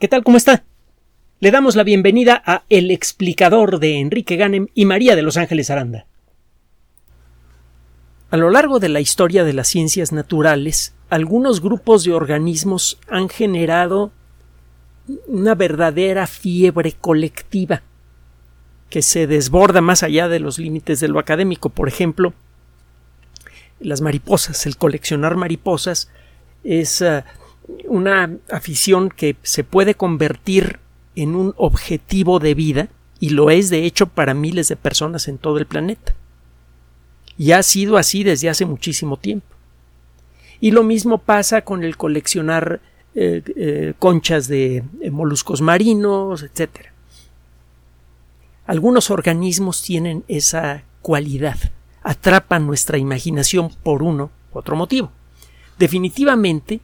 ¿Qué tal? ¿Cómo está? Le damos la bienvenida a El explicador de Enrique Ganem y María de Los Ángeles Aranda. A lo largo de la historia de las ciencias naturales, algunos grupos de organismos han generado una verdadera fiebre colectiva que se desborda más allá de los límites de lo académico. Por ejemplo, las mariposas, el coleccionar mariposas es uh, una afición que se puede convertir en un objetivo de vida y lo es de hecho para miles de personas en todo el planeta. Y ha sido así desde hace muchísimo tiempo. Y lo mismo pasa con el coleccionar eh, eh, conchas de eh, moluscos marinos, etc. Algunos organismos tienen esa cualidad, atrapan nuestra imaginación por uno u otro motivo. Definitivamente,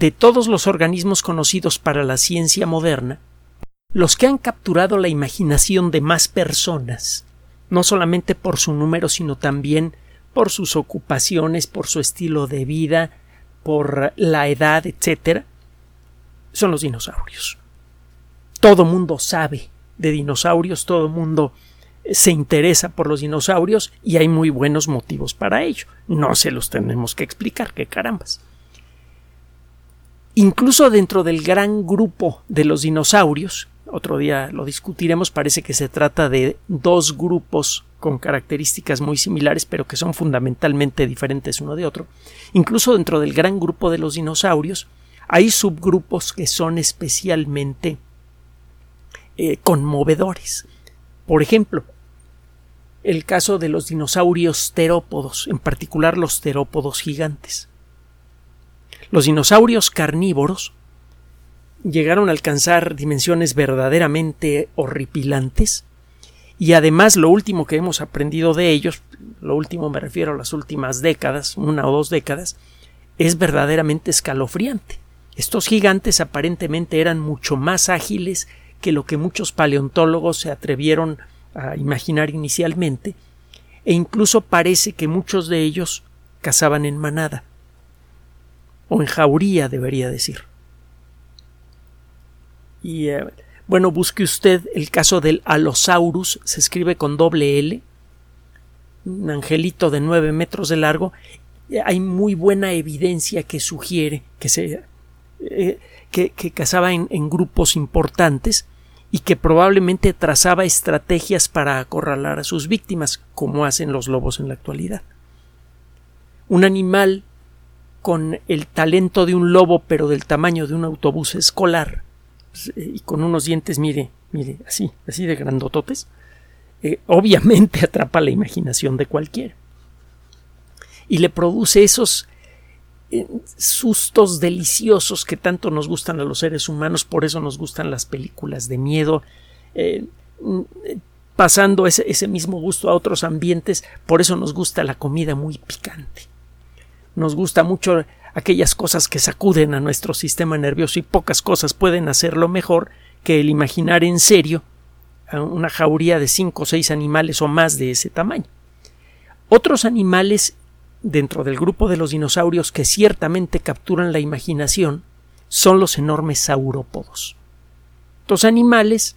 de todos los organismos conocidos para la ciencia moderna, los que han capturado la imaginación de más personas, no solamente por su número, sino también por sus ocupaciones, por su estilo de vida, por la edad, etc., son los dinosaurios. Todo mundo sabe de dinosaurios, todo mundo se interesa por los dinosaurios y hay muy buenos motivos para ello. No se los tenemos que explicar, qué carambas. Incluso dentro del gran grupo de los dinosaurios, otro día lo discutiremos, parece que se trata de dos grupos con características muy similares, pero que son fundamentalmente diferentes uno de otro. Incluso dentro del gran grupo de los dinosaurios hay subgrupos que son especialmente eh, conmovedores. Por ejemplo, el caso de los dinosaurios terópodos, en particular los terópodos gigantes. Los dinosaurios carnívoros llegaron a alcanzar dimensiones verdaderamente horripilantes y además lo último que hemos aprendido de ellos, lo último me refiero a las últimas décadas, una o dos décadas, es verdaderamente escalofriante. Estos gigantes aparentemente eran mucho más ágiles que lo que muchos paleontólogos se atrevieron a imaginar inicialmente, e incluso parece que muchos de ellos cazaban en manada o en jauría debería decir. Y eh, bueno, busque usted el caso del Allosaurus, se escribe con doble L, un angelito de nueve metros de largo. Hay muy buena evidencia que sugiere que se eh, que, cazaba en, en grupos importantes y que probablemente trazaba estrategias para acorralar a sus víctimas, como hacen los lobos en la actualidad. Un animal con el talento de un lobo, pero del tamaño de un autobús escolar, pues, eh, y con unos dientes, mire, mire, así, así de grandototes, eh, obviamente atrapa la imaginación de cualquiera. Y le produce esos eh, sustos deliciosos que tanto nos gustan a los seres humanos, por eso nos gustan las películas de miedo, mm, pasando ese, ese mismo gusto a otros ambientes, por eso nos gusta la comida muy picante nos gusta mucho aquellas cosas que sacuden a nuestro sistema nervioso y pocas cosas pueden hacerlo mejor que el imaginar en serio una jauría de cinco o seis animales o más de ese tamaño. Otros animales dentro del grupo de los dinosaurios que ciertamente capturan la imaginación son los enormes saurópodos. Estos animales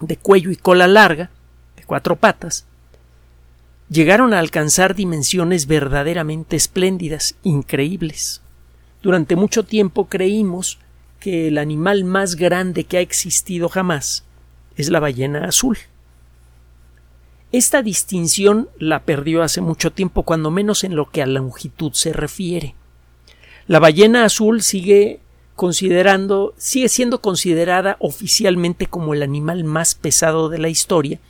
de cuello y cola larga, de cuatro patas, llegaron a alcanzar dimensiones verdaderamente espléndidas, increíbles. Durante mucho tiempo creímos que el animal más grande que ha existido jamás es la ballena azul. Esta distinción la perdió hace mucho tiempo, cuando menos en lo que a longitud se refiere. La ballena azul sigue considerando, sigue siendo considerada oficialmente como el animal más pesado de la historia,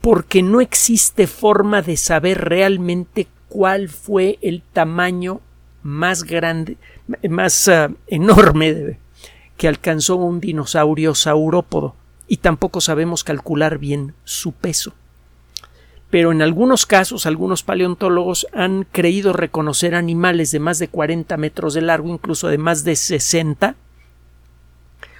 porque no existe forma de saber realmente cuál fue el tamaño más grande, más uh, enorme que alcanzó un dinosaurio saurópodo y tampoco sabemos calcular bien su peso. Pero en algunos casos algunos paleontólogos han creído reconocer animales de más de 40 metros de largo, incluso de más de 60,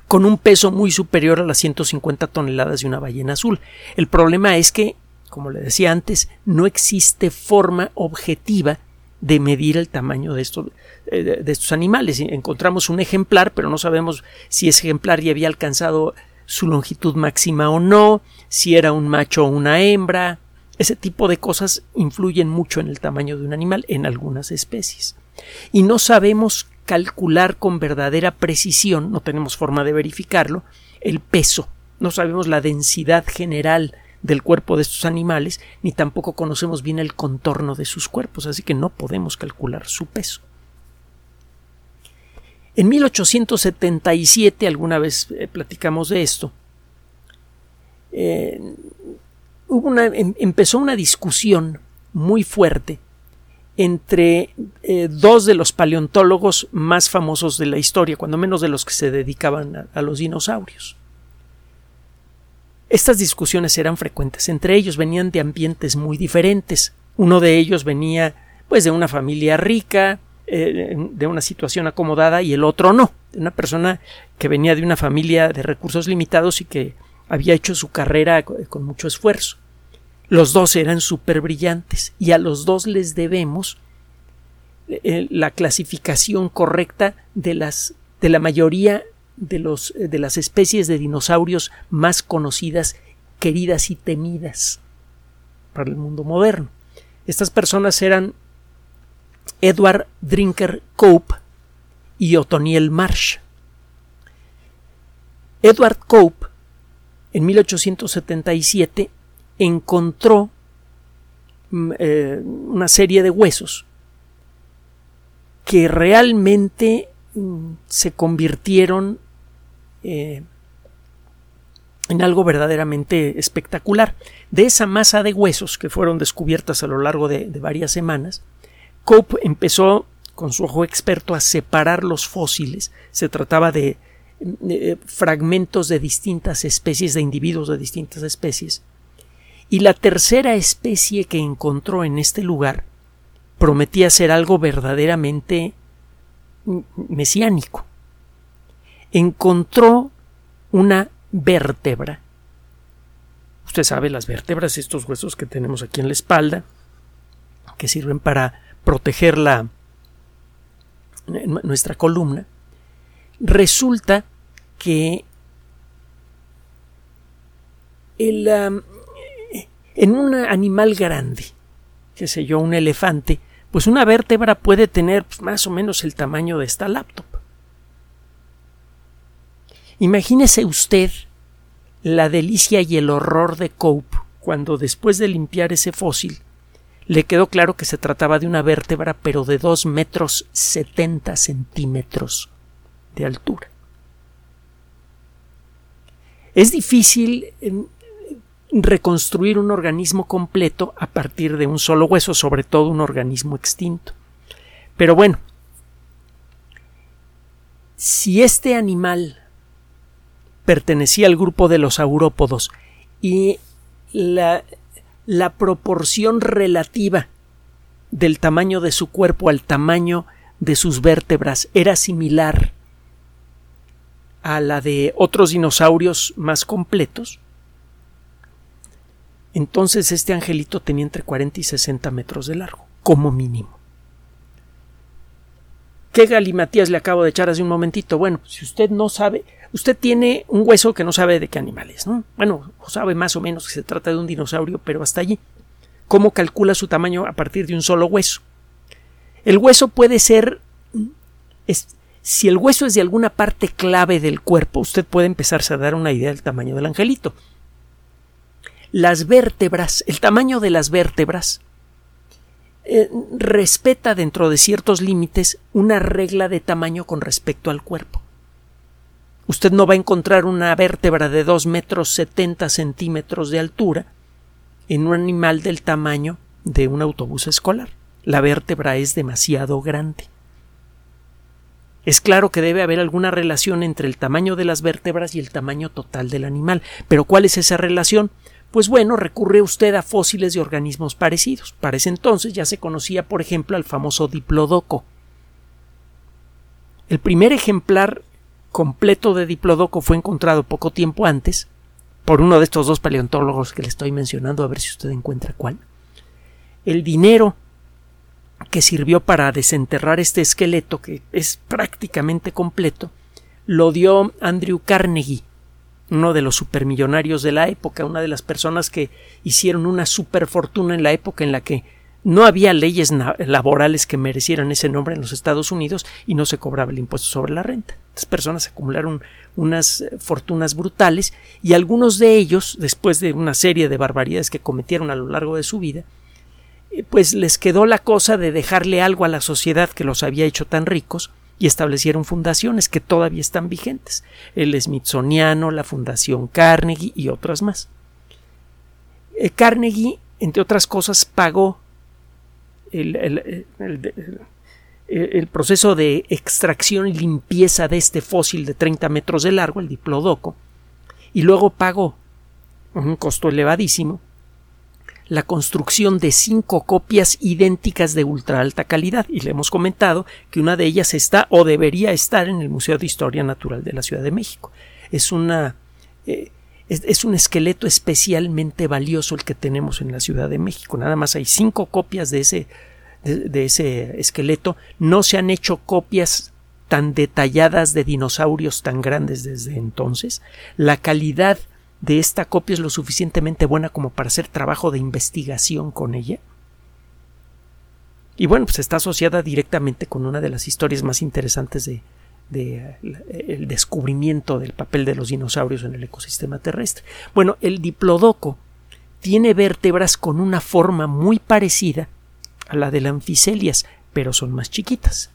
con un peso muy superior a las 150 toneladas de una ballena azul. El problema es que, como le decía antes, no existe forma objetiva de medir el tamaño de estos, eh, estos animales. Encontramos un ejemplar, pero no sabemos si ese ejemplar ya había alcanzado su longitud máxima o no, si era un macho o una hembra. Ese tipo de cosas influyen mucho en el tamaño de un animal en algunas especies. Y no sabemos calcular con verdadera precisión, no tenemos forma de verificarlo, el peso. No sabemos la densidad general del cuerpo de estos animales, ni tampoco conocemos bien el contorno de sus cuerpos, así que no podemos calcular su peso. En 1877, alguna vez eh, platicamos de esto, eh, hubo una, em, empezó una discusión muy fuerte entre eh, dos de los paleontólogos más famosos de la historia, cuando menos de los que se dedicaban a los dinosaurios. Estas discusiones eran frecuentes. Entre ellos venían de ambientes muy diferentes. Uno de ellos venía pues de una familia rica, eh, de una situación acomodada y el otro no, de una persona que venía de una familia de recursos limitados y que había hecho su carrera con mucho esfuerzo. Los dos eran súper brillantes y a los dos les debemos eh, la clasificación correcta de las de la mayoría de, los, eh, de las especies de dinosaurios más conocidas, queridas y temidas para el mundo moderno. Estas personas eran Edward Drinker Cope y Othoniel Marsh. Edward Cope, en 1877, encontró mm, eh, una serie de huesos que realmente mm, se convirtieron eh, en algo verdaderamente espectacular. De esa masa de huesos que fueron descubiertas a lo largo de, varias semanas, Cope empezó con su ojo experto a separar los fósiles. Se trataba de, fragmentos de distintas especies, de individuos de distintas especies. Y la tercera especie que encontró en este lugar prometía ser algo verdaderamente mesiánico encontró una vértebra. Usted sabe, las vértebras, estos huesos que tenemos aquí en la espalda, que sirven para proteger la, nuestra columna, resulta que el, en un animal grande, que sé yo, un elefante, pues una vértebra puede tener pues, más o menos el tamaño de esta laptop. Imagínese usted la delicia y el horror de Cope cuando después de limpiar ese fósil le quedó claro que se trataba de una vértebra pero de dos metros setenta centímetros de altura. Es difícil em, reconstruir un organismo completo a partir de un solo hueso, sobre todo un organismo extinto. Pero bueno, si este animal pertenecía al grupo de los saurópodos y la proporción relativa del tamaño de su cuerpo al tamaño de sus vértebras era similar a la de otros dinosaurios más completos, entonces este angelito tenía entre 40 y 60 metros de largo, como mínimo. ¿Qué galimatías le acabo de echar hace un momentito? Bueno, si usted no sabe, usted tiene un hueso que no sabe de qué animal es, ¿no? Bueno, sabe más o menos que se trata de un dinosaurio, pero hasta allí. ¿Cómo calcula su tamaño a partir de un solo hueso? El hueso puede ser. si el hueso es de alguna parte clave del cuerpo, usted puede empezarse a dar una idea del tamaño del angelito. Las vértebras, el tamaño de las vértebras, eh, respeta dentro de ciertos límites una regla de tamaño con respecto al cuerpo. Usted no va a encontrar una vértebra de 2 metros 70 centímetros de altura en un animal del tamaño de un autobús escolar. La vértebra es demasiado grande. Es claro que debe haber alguna relación entre el tamaño de las vértebras y el tamaño total del animal, pero ¿cuál es esa relación? Pues bueno, recurre usted a fósiles de organismos parecidos. Para ese entonces ya se conocía, por ejemplo, al famoso diplodoco. El primer ejemplar completo de Diplodoco fue encontrado poco tiempo antes por uno de estos dos paleontólogos que le estoy mencionando, a ver si usted encuentra cuál. El dinero que sirvió para desenterrar este esqueleto, que es prácticamente completo, lo dio Andrew Carnegie, uno de los supermillonarios de la época, una de las personas que hicieron una superfortuna en la época en la que no había leyes laborales que merecieran ese nombre en los Estados Unidos y no se cobraba el impuesto sobre la renta. Estas personas acumularon unas eh, fortunas brutales y algunos de ellos, después de una serie de barbaridades que cometieron a lo largo de su vida, eh, pues les quedó la cosa de dejarle algo a la sociedad que los había hecho tan ricos y establecieron fundaciones que todavía están vigentes, el Smithsoniano, la Fundación Carnegie y otras más. Eh, Carnegie, entre otras cosas, pagó el, proceso de extracción y limpieza de este fósil de 30 metros de largo, el diplodoco, y luego pagó un costo elevadísimo la construcción de cinco copias idénticas de ultra alta calidad y le hemos comentado que una de ellas está o debería estar en el Museo de Historia Natural de la Ciudad de México. Es una eh, es, un esqueleto especialmente valioso el que tenemos en la Ciudad de México. Nada más hay cinco copias de ese, de, ese esqueleto. No se han hecho copias tan detalladas de dinosaurios tan grandes desde entonces. La calidad de esta copia es lo suficientemente buena como para hacer trabajo de investigación con ella. Y bueno, pues está asociada directamente con una de las historias más interesantes de, de el descubrimiento del papel de los dinosaurios en el ecosistema terrestre. Bueno, el diplodoco tiene vértebras con una forma muy parecida a la de las anfiselias, pero son más chiquitas.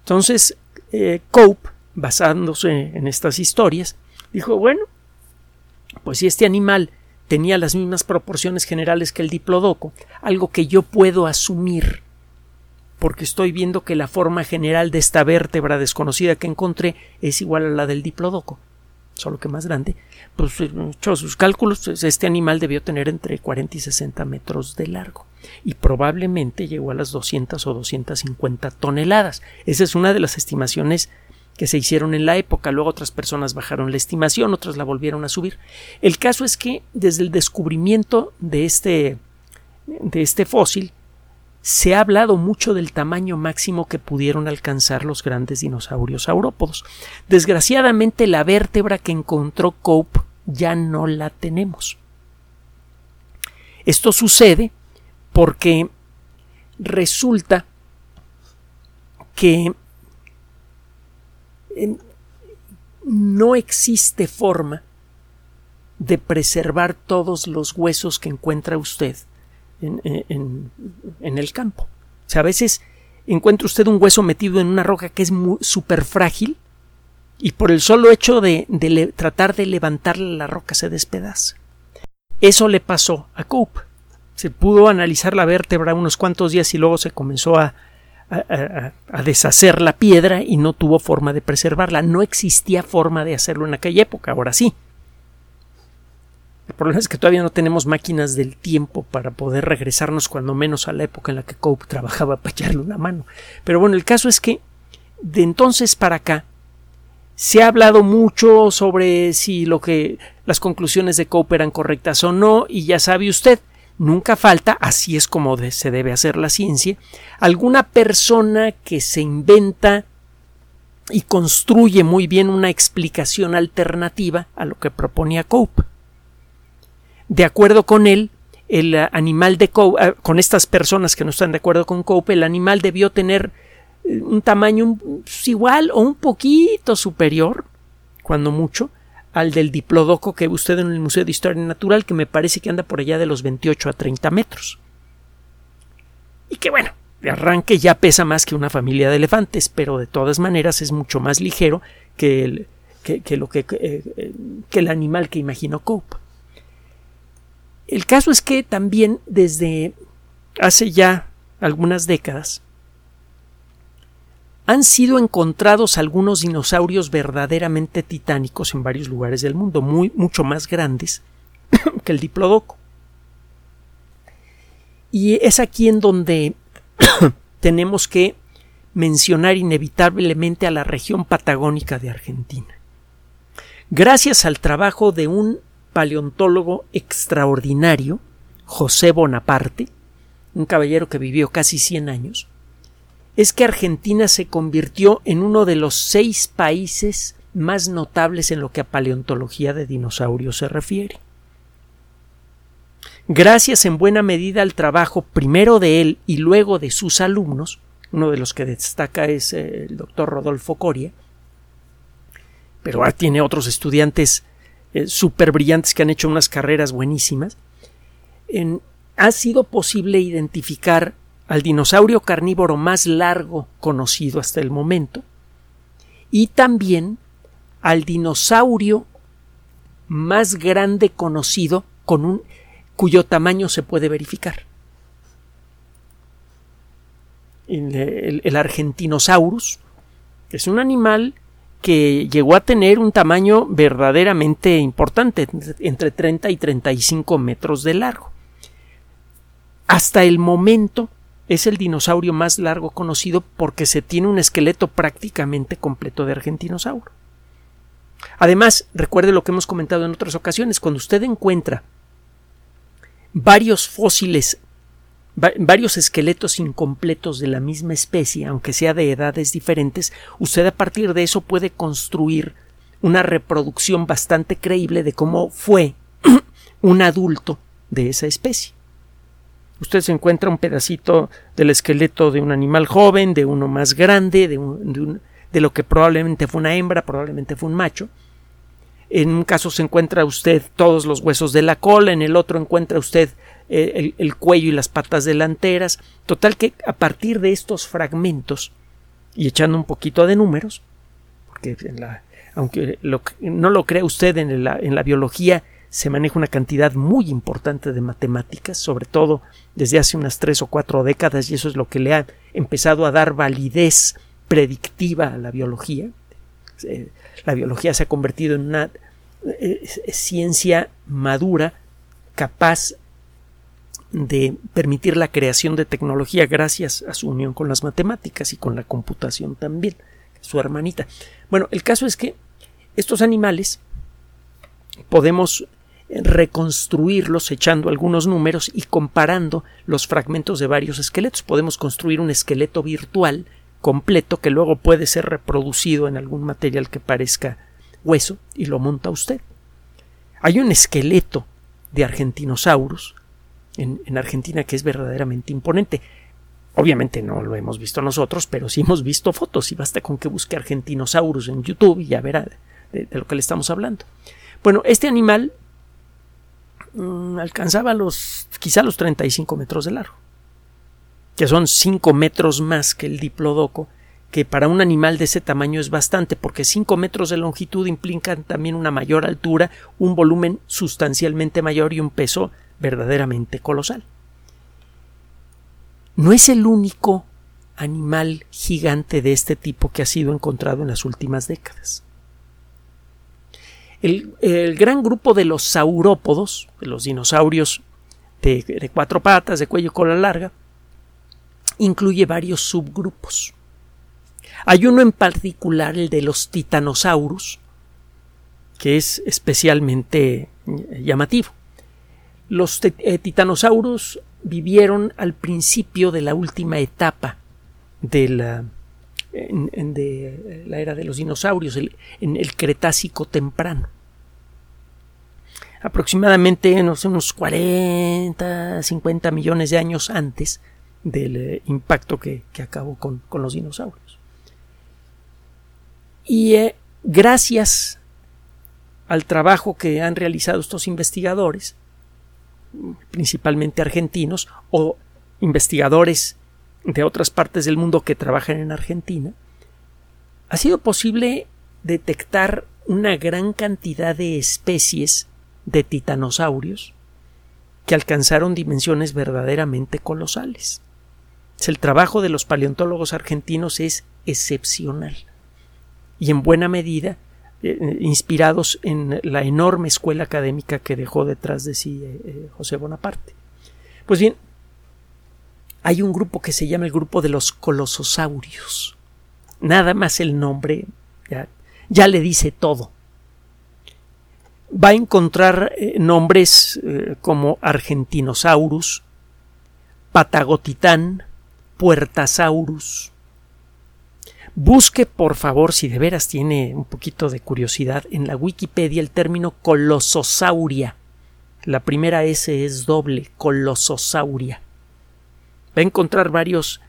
Entonces, eh, Cope, basándose en estas historias, dijo, bueno, pues si este animal tenía las mismas proporciones generales que el diplodoco, algo que yo puedo asumir porque estoy viendo que la forma general de esta vértebra desconocida que encontré es igual a la del diplodoco, solo que más grande. Pues hecho sus cálculos, pues, este animal debió tener entre 40 y 60 metros de largo y probablemente llegó a las 200 o 250 toneladas. Esa es una de las estimaciones que se hicieron en la época. Luego otras personas bajaron la estimación, otras la volvieron a subir. El caso es que desde el descubrimiento de este, de este fósil se ha hablado mucho del tamaño máximo que pudieron alcanzar los grandes dinosaurios saurópodos. Desgraciadamente la vértebra que encontró Cope ya no la tenemos. Esto sucede porque resulta que no existe forma de preservar todos los huesos que encuentra usted en, el campo. O sea, a veces encuentra usted un hueso metido en una roca que es súper frágil y por el solo hecho de, tratar de levantarla la roca se despedaza. Eso le pasó a Cope. Se pudo analizar la vértebra unos cuantos días y luego se comenzó a, a, deshacer la piedra y no tuvo forma de preservarla. No existía forma de hacerlo en aquella época, ahora sí. El problema es que todavía no tenemos máquinas del tiempo para poder regresarnos cuando menos a la época en la que Cope trabajaba para echarle una mano. Pero bueno, el caso es que de entonces para acá se ha hablado mucho sobre si lo que las conclusiones de Cope eran correctas o no, y ya sabe usted, nunca falta, así es como se debe hacer la ciencia, alguna persona que se inventa y construye muy bien una explicación alternativa a lo que proponía Cope. De acuerdo con él, el animal de Cope, ah, con estas personas que no están de acuerdo con Cope, el animal debió tener eh, un tamaño pues, igual o un poquito superior, cuando mucho, al del diplodoco que ve usted en el Museo de Historia Natural, que me parece que anda por allá de los 28 a 30 metros. Y que bueno, de arranque ya pesa más que una familia de elefantes, pero de todas maneras es mucho más ligero que el, que, lo que, eh, eh, que el animal que imaginó Cope. El caso es que también desde hace ya algunas décadas han sido encontrados algunos dinosaurios verdaderamente titánicos en varios lugares del mundo, muy, mucho más grandes que el diplodoco. Y es aquí en donde tenemos que mencionar inevitablemente a la región patagónica de Argentina. Gracias al trabajo de un paleontólogo extraordinario, José Bonaparte, un caballero que vivió casi 100 años, es que Argentina se convirtió en uno de los seis países más notables en lo que a paleontología de dinosaurios se refiere. Gracias en buena medida al trabajo primero de él y luego de sus alumnos, uno de los que destaca es eh, el doctor Rodolfo Coria, pero tiene otros estudiantes eh, súper brillantes que han hecho unas carreras buenísimas, ha sido posible identificar al dinosaurio carnívoro más largo conocido hasta el momento y también al dinosaurio más grande conocido con un cuyo tamaño se puede verificar. El, el, Argentinosaurus es un animal que llegó a tener un tamaño verdaderamente importante, entre 30 y 35 metros de largo. Hasta el momento es el dinosaurio más largo conocido porque se tiene un esqueleto prácticamente completo de argentinosauro. Además, recuerde lo que hemos comentado en otras ocasiones, cuando usted encuentra varios fósiles, varios esqueletos incompletos de la misma especie, aunque sea de edades diferentes, usted a partir de eso puede construir una reproducción bastante creíble de cómo fue un adulto de esa especie. Usted se encuentra un pedacito del esqueleto de un animal joven, de uno más grande, de, lo que probablemente fue una hembra, probablemente fue un macho, en un caso se encuentra usted todos los huesos de la cola, en el otro encuentra usted eh, el, cuello y las patas delanteras. Total que a partir de estos fragmentos, y echando un poquito de números, porque aunque no lo crea usted en la biología, se maneja una cantidad muy importante de matemáticas, sobre todo desde hace unas tres o cuatro décadas, y eso es lo que le ha empezado a dar validez predictiva a la biología. Eh, la biología se ha convertido en una eh, ciencia madura capaz de permitir la creación de tecnología gracias a su unión con las matemáticas y con la computación también, su hermanita. Bueno, el caso es que estos animales podemos reconstruirlos echando algunos números y comparando los fragmentos de varios esqueletos. Podemos construir un esqueleto virtual completo que luego puede ser reproducido en algún material que parezca hueso y lo monta usted. Hay un esqueleto de Argentinosaurus en, en, Argentina que es verdaderamente imponente. Obviamente no lo hemos visto nosotros, pero sí hemos visto fotos y basta con que busque Argentinosaurus en YouTube y ya verá de, lo que le estamos hablando. Bueno, este animal mm, alcanzaba los quizá los 35 metros de largo que son 5 metros más que el diplodoco, que para un animal de ese tamaño es bastante, porque 5 metros de longitud implican también una mayor altura, un volumen sustancialmente mayor y un peso verdaderamente colosal. No es el único animal gigante de este tipo que ha sido encontrado en las últimas décadas. El, gran grupo de los saurópodos, de los dinosaurios de, cuatro patas, de cuello y cola larga, incluye varios subgrupos. Hay uno en particular, el de los titanosaurus, que es especialmente eh, llamativo. Los eh, titanosaurus vivieron al principio de la última etapa de la, de la era de los dinosaurios, en el Cretácico temprano. Aproximadamente unos 40, 50 millones de años antes del eh, impacto que, acabó con, los dinosaurios. Y eh, gracias al trabajo que han realizado estos investigadores, principalmente argentinos o investigadores de otras partes del mundo que trabajan en Argentina, ha sido posible detectar una gran cantidad de especies de titanosaurios que alcanzaron dimensiones verdaderamente colosales. El trabajo de los paleontólogos argentinos es excepcional y en buena medida eh, inspirados en la enorme escuela académica que dejó detrás de sí eh, eh, José Bonaparte. Pues bien, hay un grupo que se llama el grupo de los colososaurios. Nada más el nombre ya, le dice todo. Va a encontrar nombres como Argentinosaurus, Patagotitán, Puertasaurus. Busque, por favor, si de veras tiene un poquito de curiosidad, en la Wikipedia el término colososauria. La primera S es doble, colososauria. Va a encontrar varios,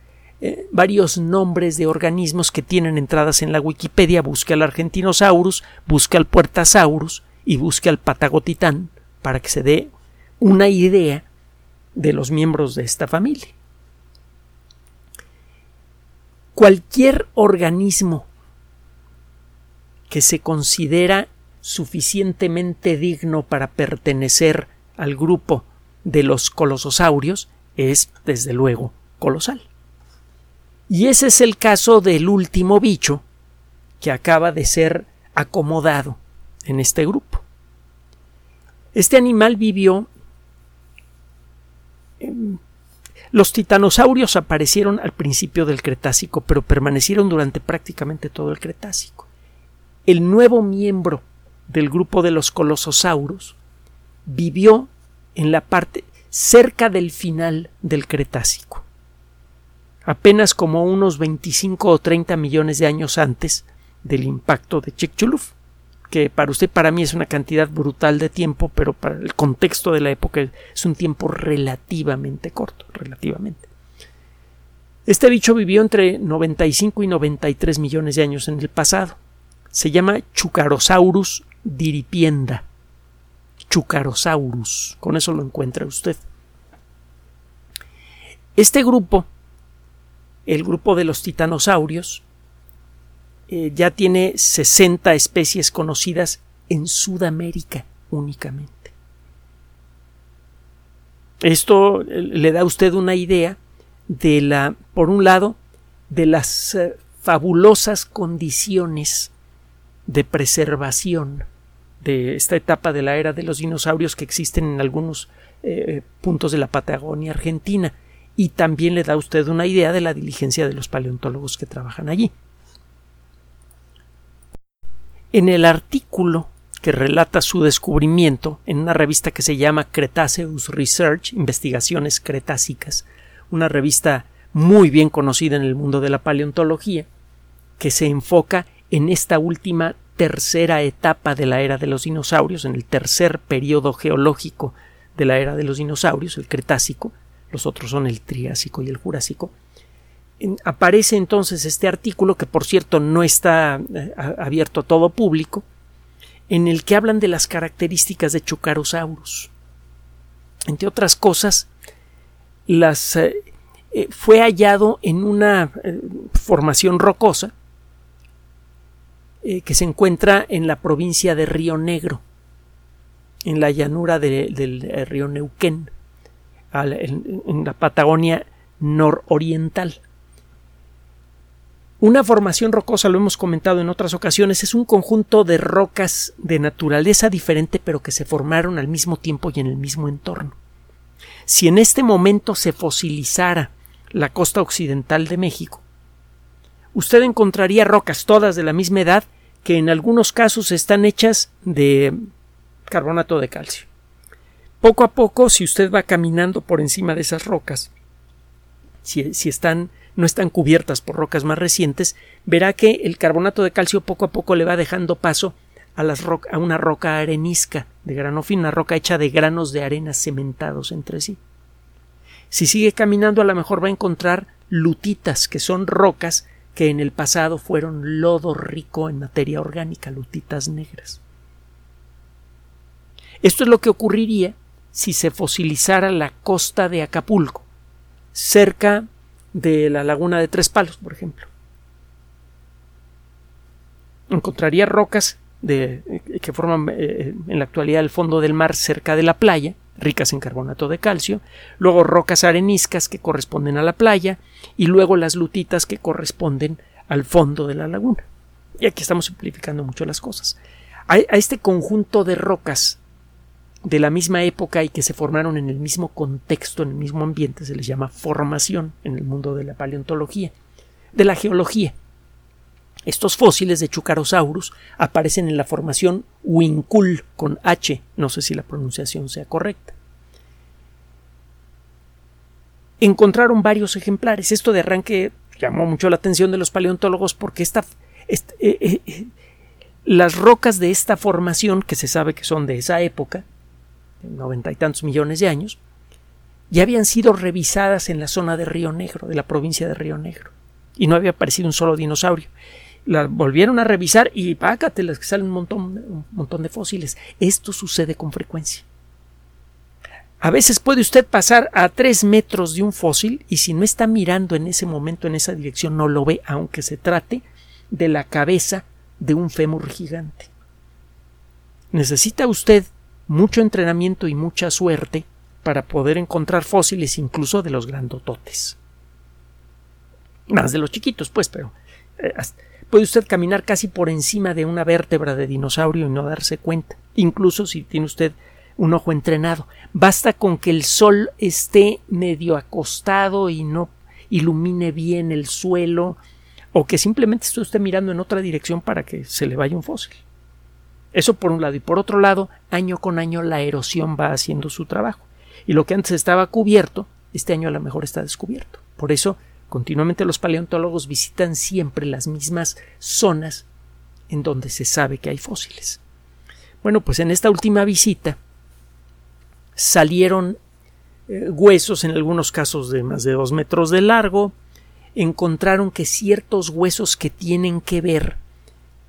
eh, varios nombres de organismos que tienen entradas en la Wikipedia. Busque al Argentinosaurus, busque al Puertasaurus y busque al Patagotitán para que se dé una idea de los miembros de esta familia cualquier organismo que se considera suficientemente digno para pertenecer al grupo de los colososaurios es, desde luego, colosal. Y ese es el caso del último bicho que acaba de ser acomodado en este grupo. Este animal vivió los titanosaurios aparecieron al principio del Cretácico, pero permanecieron durante prácticamente todo el Cretácico. El nuevo miembro del grupo de los colososaurus vivió en la parte cerca del final del Cretácico, apenas como unos 25 o 30 millones de años antes del impacto de Chicxulub que para usted, para mí es una cantidad brutal de tiempo, pero para el contexto de la época es un tiempo relativamente corto, relativamente. Este bicho vivió entre 95 y 93 millones de años en el pasado. Se llama Chucarosaurus diripienda. Chucarosaurus. Con eso lo encuentra usted. Este grupo, el grupo de los titanosaurios, eh, ya tiene 60 especies conocidas en Sudamérica únicamente. Esto eh, le da a usted una idea de la, por un lado, de las eh, fabulosas condiciones de preservación de esta etapa de la era de los dinosaurios que existen en algunos puntos de la Patagonia argentina y también le da a usted una idea de la diligencia de los paleontólogos que trabajan allí. En el artículo que relata su descubrimiento en una revista que se llama Cretaceous Research, Investigaciones Cretácicas, una revista muy bien conocida en el mundo de la paleontología, que se enfoca en esta última tercera etapa de la era de los dinosaurios, en el tercer periodo geológico de la era de los dinosaurios, el Cretácico, los otros son el Triásico y el Jurásico, aparece entonces este artículo, que por cierto no está eh, abierto a todo público, en el que hablan de las características de Chucarosaurus. Entre otras cosas, las, eh, eh, fue hallado en una formación rocosa que se encuentra en la provincia de Río Negro, en la llanura del río Neuquén, en la Patagonia nororiental. Una formación rocosa, lo hemos comentado en otras ocasiones, es un conjunto de rocas de naturaleza diferente pero que se formaron al mismo tiempo y en el mismo entorno. Si en este momento se fosilizara la costa occidental de México, usted encontraría rocas todas de la misma edad que en algunos casos están hechas de carbonato de calcio. Poco a poco, si usted va caminando por encima de esas rocas, si, si están no están cubiertas por rocas más recientes, verá que el carbonato de calcio poco a poco le va dejando paso a, a una roca arenisca de grano fino, una roca hecha de granos de arena cementados entre sí. Si sigue caminando a lo mejor va a encontrar lutitas, que son rocas que en el pasado fueron lodo rico en materia orgánica, lutitas negras. Esto es lo que ocurriría si se fosilizara la costa de Acapulco, cerca de la laguna de Tres Palos, por ejemplo. Encontraría rocas de, eh, que forman eh, en la actualidad el fondo del mar cerca de la playa, ricas en carbonato de calcio, luego rocas areniscas que corresponden a la playa y luego las lutitas que corresponden al fondo de la laguna. Y aquí estamos simplificando mucho las cosas. a este conjunto de rocas de la misma época y que se formaron en el mismo contexto, en el mismo ambiente, se les llama formación en el mundo de la paleontología, de la geología. Estos fósiles de Chucarosaurus aparecen en la formación Winkul con H, no sé si la pronunciación sea correcta. encontraron varios ejemplares. Esto de arranque llamó mucho la atención de los paleontólogos porque esta, eh, eh, eh, las rocas de esta formación, que se sabe que son de esa época, noventa y tantos millones de años, ya habían sido revisadas en la zona de Río Negro, de la provincia de Río Negro, y no había aparecido un solo dinosaurio. La volvieron a revisar y pácatelas que salen un montón, un montón de fósiles. Esto sucede con frecuencia. A veces puede usted pasar a tres metros de un fósil y si no está mirando en ese momento en esa dirección no lo ve, aunque se trate de la cabeza de un fémur gigante. Necesita usted mucho entrenamiento y mucha suerte para poder encontrar fósiles incluso de los grandototes. Más de los chiquitos, pues, pero eh, puede usted caminar casi por encima de una vértebra de dinosaurio y no darse cuenta, incluso si tiene usted un ojo entrenado. Basta con que el sol esté medio acostado y no ilumine bien el suelo, o que simplemente esté usted mirando en otra dirección para que se le vaya un fósil. Eso por un lado. Y por otro lado, año con año la erosión va haciendo su trabajo. Y lo que antes estaba cubierto, este año a lo mejor está descubierto. Por eso, continuamente los paleontólogos visitan siempre las mismas zonas en donde se sabe que hay fósiles. Bueno, pues en esta última visita salieron eh, huesos, en algunos casos de más de dos metros de largo, encontraron que ciertos huesos que tienen que ver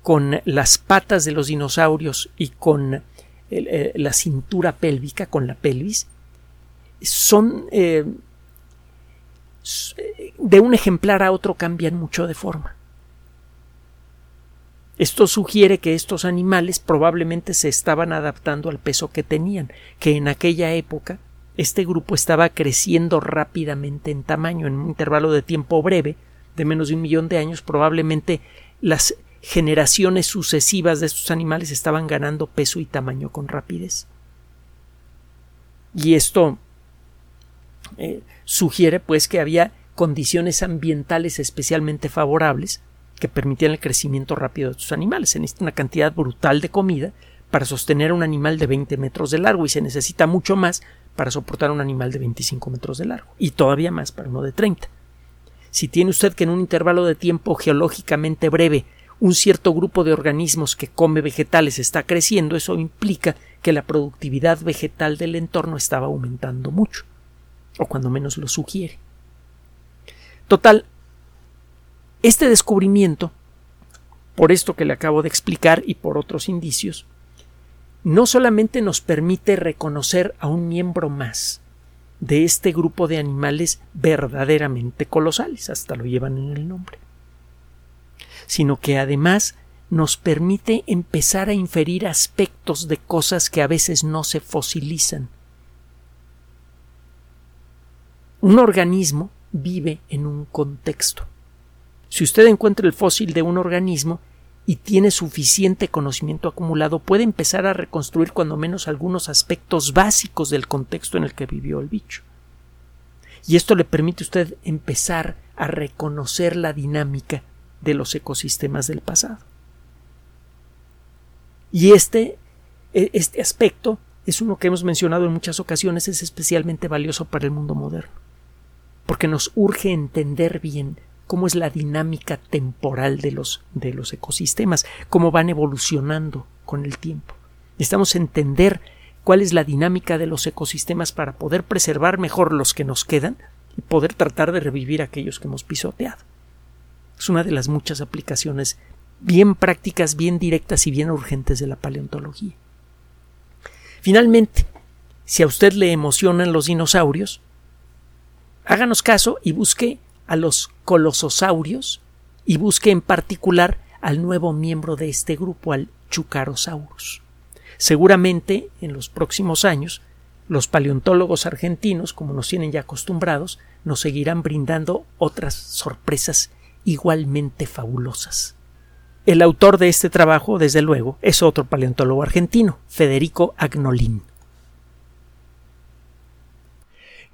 con las patas de los dinosaurios y con eh, la cintura pélvica, con la pelvis, son eh, de un ejemplar a otro cambian mucho de forma. Esto sugiere que estos animales probablemente se estaban adaptando al peso que tenían, que en aquella época este grupo estaba creciendo rápidamente en tamaño en un intervalo de tiempo breve, de menos de un millón de años, probablemente las generaciones sucesivas de estos animales estaban ganando peso y tamaño con rapidez. Y esto eh, sugiere pues que había condiciones ambientales especialmente favorables que permitían el crecimiento rápido de estos animales. Se necesita una cantidad brutal de comida para sostener a un animal de 20 metros de largo y se necesita mucho más para soportar a un animal de 25 metros de largo y todavía más para uno de 30. Si tiene usted que en un intervalo de tiempo geológicamente breve un cierto grupo de organismos que come vegetales está creciendo, eso implica que la productividad vegetal del entorno estaba aumentando mucho, o cuando menos lo sugiere. Total, este descubrimiento, por esto que le acabo de explicar y por otros indicios, no solamente nos permite reconocer a un miembro más de este grupo de animales verdaderamente colosales, hasta lo llevan en el nombre, sino que además nos permite empezar a inferir aspectos de cosas que a veces no se fosilizan. Un organismo vive en un contexto. Si usted encuentra el fósil de un organismo y tiene suficiente conocimiento acumulado, puede empezar a reconstruir cuando menos algunos aspectos básicos del contexto en el que vivió el bicho. Y esto le permite a usted empezar a reconocer la dinámica de los ecosistemas del pasado. Y este, e, este aspecto es uno que hemos mencionado en muchas ocasiones, es especialmente valioso para el mundo moderno, porque nos urge entender bien cómo es la dinámica temporal de los, de los ecosistemas, cómo van evolucionando con el tiempo. Necesitamos entender cuál es la dinámica de los ecosistemas para poder preservar mejor los que nos quedan y poder tratar de revivir aquellos que hemos pisoteado. Es una de las muchas aplicaciones bien prácticas, bien directas y bien urgentes de la paleontología. Finalmente, si a usted le emocionan los dinosaurios, háganos caso y busque a los colososaurios y busque en particular al nuevo miembro de este grupo, al Chucarosaurus. Seguramente en los próximos años los paleontólogos argentinos, como nos tienen ya acostumbrados, nos seguirán brindando otras sorpresas igualmente fabulosas. El autor de este trabajo, desde luego, es otro paleontólogo argentino, Federico Agnolin.